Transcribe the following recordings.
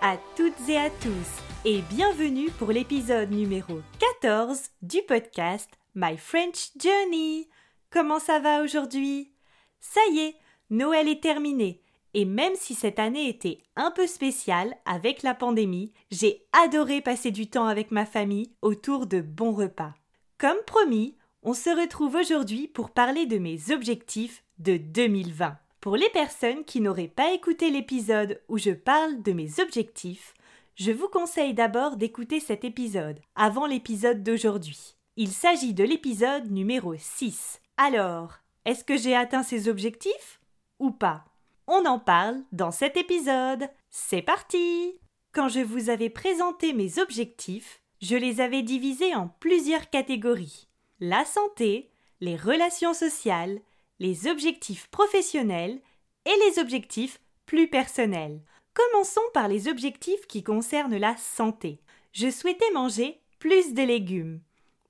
à toutes et à tous et bienvenue pour l'épisode numéro 14 du podcast My French Journey. Comment ça va aujourd'hui? Ça y est, Noël est terminé et même si cette année était un peu spéciale avec la pandémie, j'ai adoré passer du temps avec ma famille autour de bons repas. Comme promis, on se retrouve aujourd'hui pour parler de mes objectifs de 2020. Pour les personnes qui n'auraient pas écouté l'épisode où je parle de mes objectifs, je vous conseille d'abord d'écouter cet épisode avant l'épisode d'aujourd'hui. Il s'agit de l'épisode numéro 6. Alors, est-ce que j'ai atteint ces objectifs ou pas? On en parle dans cet épisode. C'est parti Quand je vous avais présenté mes objectifs, je les avais divisés en plusieurs catégories. La santé, les relations sociales, les objectifs professionnels et les objectifs plus personnels. Commençons par les objectifs qui concernent la santé. Je souhaitais manger plus de légumes,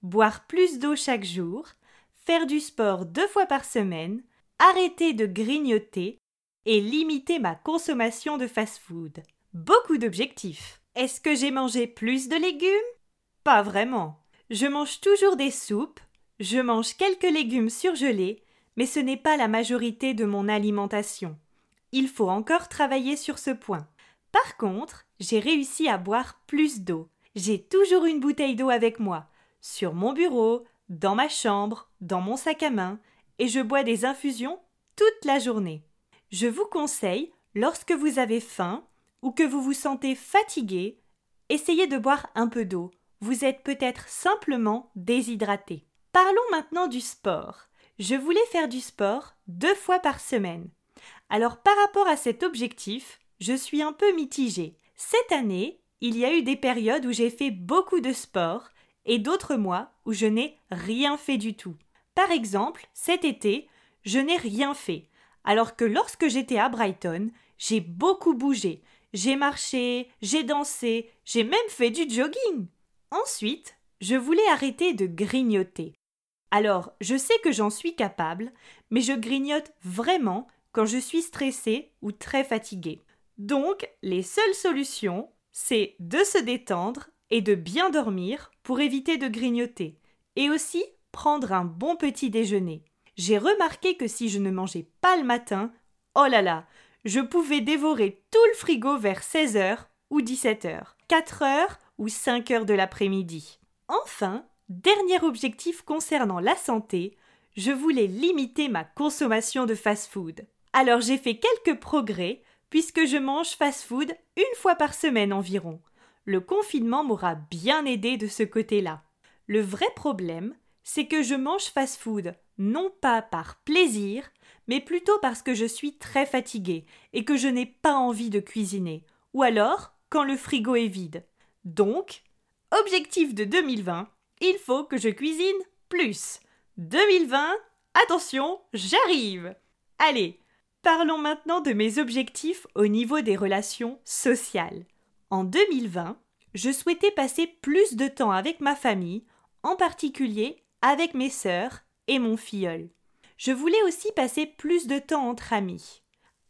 boire plus d'eau chaque jour, faire du sport deux fois par semaine, arrêter de grignoter et limiter ma consommation de fast-food. Beaucoup d'objectifs. Est-ce que j'ai mangé plus de légumes? Pas vraiment. Je mange toujours des soupes, je mange quelques légumes surgelés mais ce n'est pas la majorité de mon alimentation. Il faut encore travailler sur ce point. Par contre, j'ai réussi à boire plus d'eau. J'ai toujours une bouteille d'eau avec moi, sur mon bureau, dans ma chambre, dans mon sac à main, et je bois des infusions toute la journée. Je vous conseille, lorsque vous avez faim ou que vous vous sentez fatigué, essayez de boire un peu d'eau. Vous êtes peut-être simplement déshydraté. Parlons maintenant du sport je voulais faire du sport deux fois par semaine. Alors par rapport à cet objectif, je suis un peu mitigée. Cette année, il y a eu des périodes où j'ai fait beaucoup de sport et d'autres mois où je n'ai rien fait du tout. Par exemple, cet été, je n'ai rien fait, alors que lorsque j'étais à Brighton, j'ai beaucoup bougé, j'ai marché, j'ai dansé, j'ai même fait du jogging. Ensuite, je voulais arrêter de grignoter. Alors, je sais que j'en suis capable, mais je grignote vraiment quand je suis stressée ou très fatiguée. Donc, les seules solutions, c'est de se détendre et de bien dormir pour éviter de grignoter, et aussi prendre un bon petit déjeuner. J'ai remarqué que si je ne mangeais pas le matin, oh là là, je pouvais dévorer tout le frigo vers 16h ou 17h, 4h ou 5h de l'après-midi. Enfin, Dernier objectif concernant la santé, je voulais limiter ma consommation de fast-food. Alors j'ai fait quelques progrès puisque je mange fast-food une fois par semaine environ. Le confinement m'aura bien aidé de ce côté-là. Le vrai problème, c'est que je mange fast-food non pas par plaisir, mais plutôt parce que je suis très fatiguée et que je n'ai pas envie de cuisiner, ou alors quand le frigo est vide. Donc, objectif de 2020, il faut que je cuisine plus. 2020, attention, j'arrive. Allez, parlons maintenant de mes objectifs au niveau des relations sociales. En 2020, je souhaitais passer plus de temps avec ma famille, en particulier avec mes sœurs et mon filleul. Je voulais aussi passer plus de temps entre amis.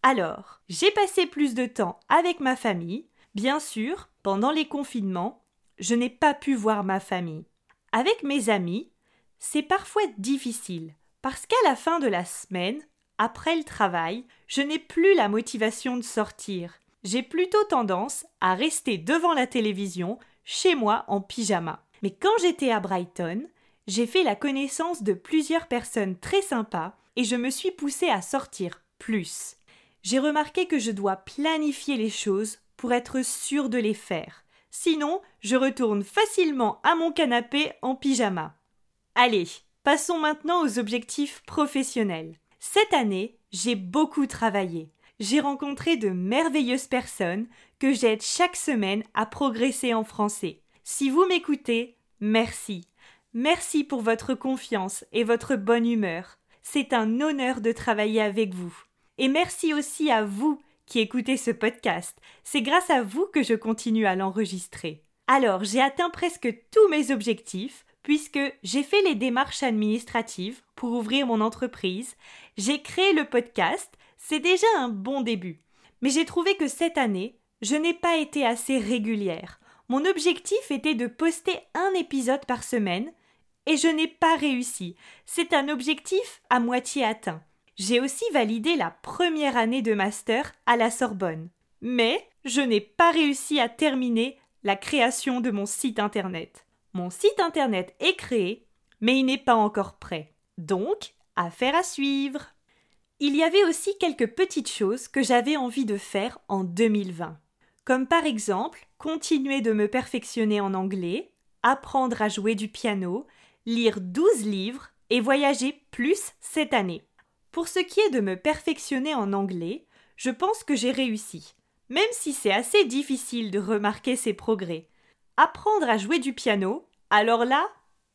Alors, j'ai passé plus de temps avec ma famille. Bien sûr, pendant les confinements, je n'ai pas pu voir ma famille. Avec mes amis, c'est parfois difficile parce qu'à la fin de la semaine, après le travail, je n'ai plus la motivation de sortir. j'ai plutôt tendance à rester devant la télévision, chez moi en pyjama. Mais quand j'étais à Brighton, j'ai fait la connaissance de plusieurs personnes très sympas et je me suis poussée à sortir plus. J'ai remarqué que je dois planifier les choses pour être sûre de les faire. Sinon, je retourne facilement à mon canapé en pyjama. Allez, passons maintenant aux objectifs professionnels. Cette année, j'ai beaucoup travaillé. J'ai rencontré de merveilleuses personnes que j'aide chaque semaine à progresser en français. Si vous m'écoutez, merci. Merci pour votre confiance et votre bonne humeur. C'est un honneur de travailler avec vous. Et merci aussi à vous qui écoutez ce podcast. C'est grâce à vous que je continue à l'enregistrer. Alors, j'ai atteint presque tous mes objectifs puisque j'ai fait les démarches administratives pour ouvrir mon entreprise, j'ai créé le podcast, c'est déjà un bon début. Mais j'ai trouvé que cette année, je n'ai pas été assez régulière. Mon objectif était de poster un épisode par semaine, et je n'ai pas réussi. C'est un objectif à moitié atteint. J'ai aussi validé la première année de master à la Sorbonne. Mais je n'ai pas réussi à terminer la création de mon site internet. Mon site internet est créé, mais il n'est pas encore prêt. Donc, affaire à suivre. Il y avait aussi quelques petites choses que j'avais envie de faire en 2020. Comme par exemple, continuer de me perfectionner en anglais, apprendre à jouer du piano, lire 12 livres et voyager plus cette année. Pour ce qui est de me perfectionner en anglais, je pense que j'ai réussi, même si c'est assez difficile de remarquer ces progrès. Apprendre à jouer du piano, alors là,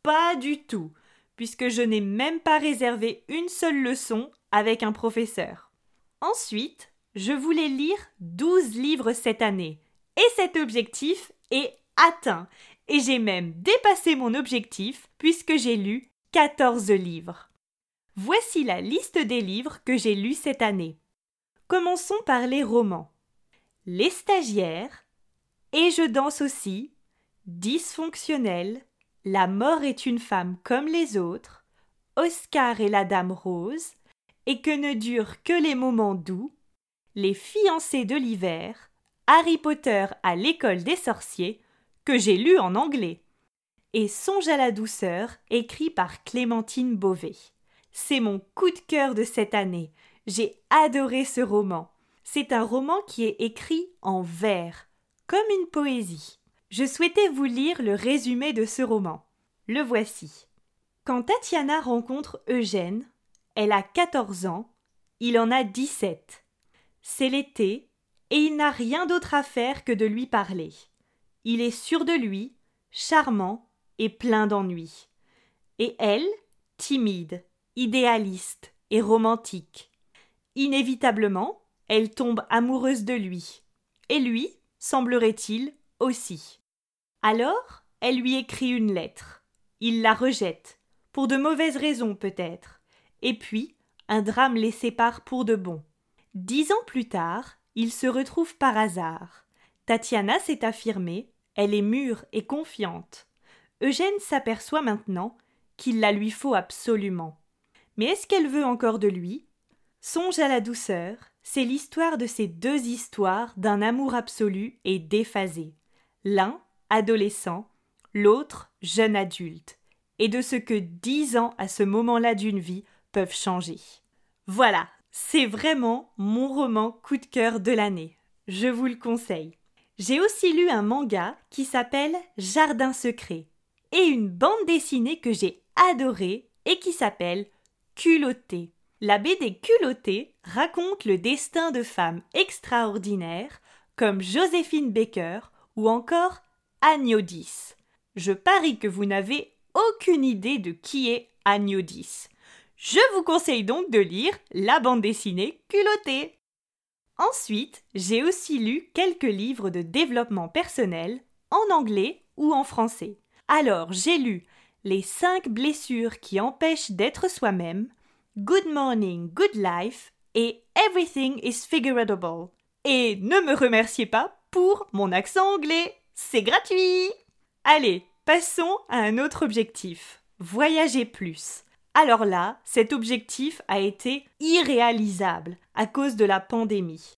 pas du tout, puisque je n'ai même pas réservé une seule leçon avec un professeur. Ensuite, je voulais lire 12 livres cette année, et cet objectif est atteint, et j'ai même dépassé mon objectif puisque j'ai lu 14 livres. Voici la liste des livres que j'ai lus cette année. Commençons par les romans. Les stagiaires, Et je danse aussi, Dysfonctionnel, La mort est une femme comme les autres, Oscar et la dame rose, et que ne durent que les moments doux, Les fiancés de l'hiver, Harry Potter à l'école des sorciers, que j'ai lu en anglais, et Songe à la douceur, écrit par Clémentine Beauvais. C'est mon coup de cœur de cette année. J'ai adoré ce roman. C'est un roman qui est écrit en vers, comme une poésie. Je souhaitais vous lire le résumé de ce roman. Le voici. Quand Tatiana rencontre Eugène, elle a 14 ans, il en a 17. C'est l'été, et il n'a rien d'autre à faire que de lui parler. Il est sûr de lui, charmant et plein d'ennuis. Et elle, timide, idéaliste et romantique. Inévitablement, elle tombe amoureuse de lui. Et lui, semblerait-il, aussi. Alors, elle lui écrit une lettre. Il la rejette, pour de mauvaises raisons peut-être. Et puis, un drame les sépare pour de bon. Dix ans plus tard, ils se retrouvent par hasard. Tatiana s'est affirmée, elle est mûre et confiante. Eugène s'aperçoit maintenant qu'il la lui faut absolument. Mais est-ce qu'elle veut encore de lui? Songe à la douceur, c'est l'histoire de ces deux histoires d'un amour absolu et déphasé. L'un, adolescent, l'autre, jeune adulte, et de ce que dix ans à ce moment-là d'une vie peuvent changer. Voilà, c'est vraiment mon roman coup de cœur de l'année. Je vous le conseille. J'ai aussi lu un manga qui s'appelle Jardin secret et une bande dessinée que j'ai adorée et qui s'appelle Culotté. La BD Culotté raconte le destin de femmes extraordinaires comme Joséphine Baker ou encore Agnodis. Je parie que vous n'avez aucune idée de qui est Agnodis. Je vous conseille donc de lire la bande dessinée culottée. Ensuite, j'ai aussi lu quelques livres de développement personnel en anglais ou en français. Alors, j'ai lu Les 5 blessures qui empêchent d'être soi-même, Good Morning, Good Life et Everything is Figureable. Et ne me remerciez pas pour mon accent anglais, c'est gratuit. Allez, passons à un autre objectif. Voyager plus. Alors là, cet objectif a été irréalisable à cause de la pandémie.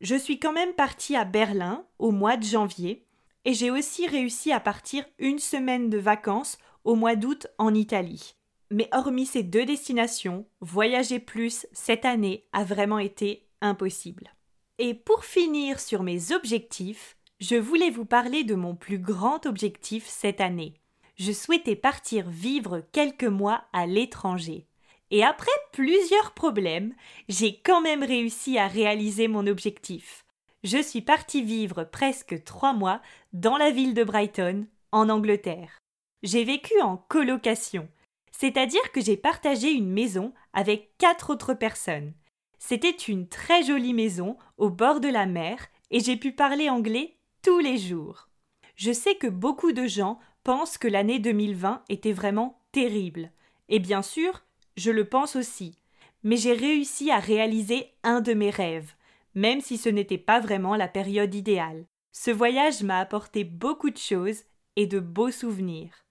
Je suis quand même partie à Berlin au mois de janvier et j'ai aussi réussi à partir une semaine de vacances au mois d'août en Italie. Mais hormis ces deux destinations, voyager plus cette année a vraiment été impossible. Et pour finir sur mes objectifs, je voulais vous parler de mon plus grand objectif cette année. Je souhaitais partir vivre quelques mois à l'étranger. Et après plusieurs problèmes, j'ai quand même réussi à réaliser mon objectif. Je suis partie vivre presque trois mois dans la ville de Brighton, en Angleterre. J'ai vécu en colocation, c'est-à-dire que j'ai partagé une maison avec quatre autres personnes. C'était une très jolie maison au bord de la mer et j'ai pu parler anglais tous les jours. Je sais que beaucoup de gens pensent que l'année 2020 était vraiment terrible. Et bien sûr, je le pense aussi. Mais j'ai réussi à réaliser un de mes rêves, même si ce n'était pas vraiment la période idéale. Ce voyage m'a apporté beaucoup de choses et de beaux souvenirs.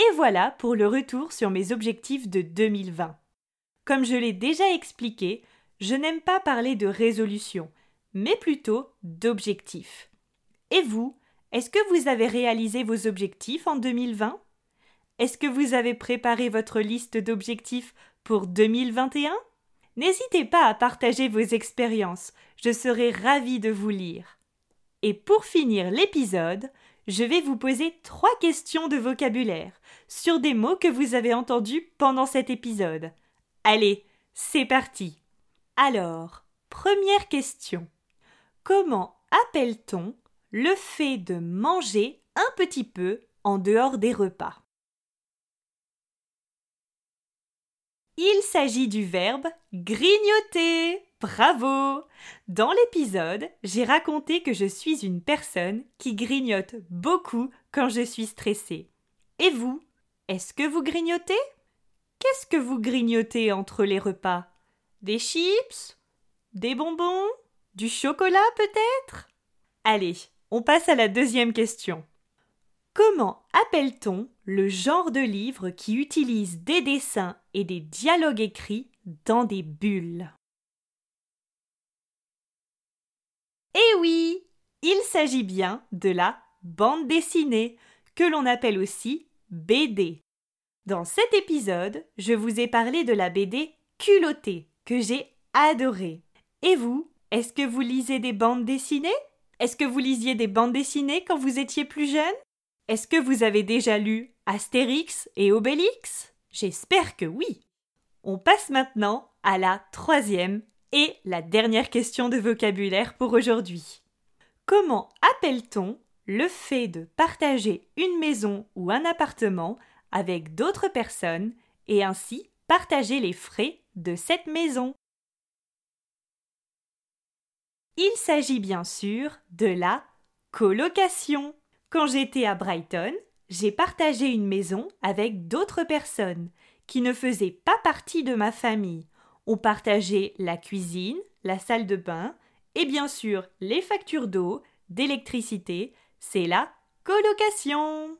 Et voilà pour le retour sur mes objectifs de 2020. Comme je l'ai déjà expliqué, je n'aime pas parler de résolution, mais plutôt d'objectifs. Et vous, est-ce que vous avez réalisé vos objectifs en 2020 Est-ce que vous avez préparé votre liste d'objectifs pour 2021 N'hésitez pas à partager vos expériences, je serai ravie de vous lire. Et pour finir l'épisode, je vais vous poser trois questions de vocabulaire sur des mots que vous avez entendus pendant cet épisode. Allez, c'est parti. Alors, première question. Comment appelle-t-on le fait de manger un petit peu en dehors des repas? Il s'agit du verbe grignoter. Bravo! Dans l'épisode, j'ai raconté que je suis une personne qui grignote beaucoup quand je suis stressée. Et vous Est-ce que vous grignotez? Qu'est-ce que vous grignotez entre les repas? Des chips? Des bonbons? Du chocolat peut-être? Allez, on passe à la deuxième question. Comment appelle-t-on le genre de livre qui utilise des dessins et des dialogues écrits dans des bulles? Eh oui, il s'agit bien de la bande dessinée, que l'on appelle aussi BD. Dans cet épisode, je vous ai parlé de la BD culottée, que j'ai adorée. Et vous, est-ce que vous lisez des bandes dessinées? Est-ce que vous lisiez des bandes dessinées quand vous étiez plus jeune? Est-ce que vous avez déjà lu Astérix et Obélix? J'espère que oui. On passe maintenant à la troisième et la dernière question de vocabulaire pour aujourd'hui. Comment appelle-t-on le fait de partager une maison ou un appartement avec d'autres personnes et ainsi partager les frais de cette maison? Il s'agit bien sûr de la colocation. Quand j'étais à Brighton, j'ai partagé une maison avec d'autres personnes qui ne faisaient pas partie de ma famille. On partageait la cuisine, la salle de bain et bien sûr les factures d'eau, d'électricité. C'est la colocation.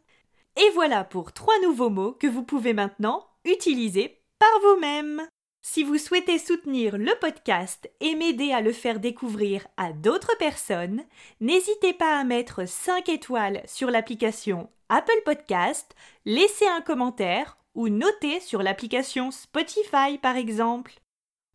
Et voilà pour trois nouveaux mots que vous pouvez maintenant utiliser par vous-même. Si vous souhaitez soutenir le podcast et m'aider à le faire découvrir à d'autres personnes, n'hésitez pas à mettre 5 étoiles sur l'application Apple Podcast, laisser un commentaire ou noter sur l'application Spotify par exemple.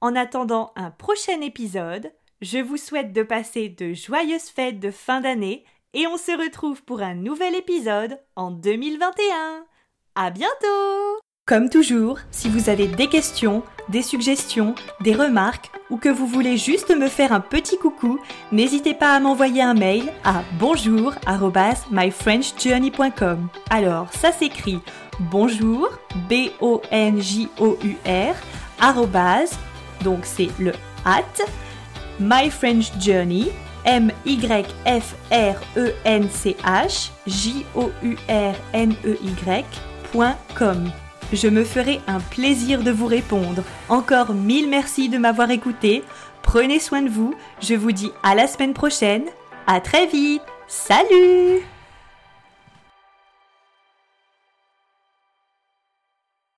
En attendant un prochain épisode, je vous souhaite de passer de joyeuses fêtes de fin d'année et on se retrouve pour un nouvel épisode en 2021. À bientôt! Comme toujours, si vous avez des questions, des suggestions, des remarques ou que vous voulez juste me faire un petit coucou, n'hésitez pas à m'envoyer un mail à bonjour@myfrenchjourney.com. Alors, ça s'écrit bonjour b o n j o u r donc c'est le at myfrenchjourney m y f r e n c h j o u r n e y.com. Je me ferai un plaisir de vous répondre. Encore mille merci de m'avoir écouté. Prenez soin de vous. Je vous dis à la semaine prochaine. À très vite. Salut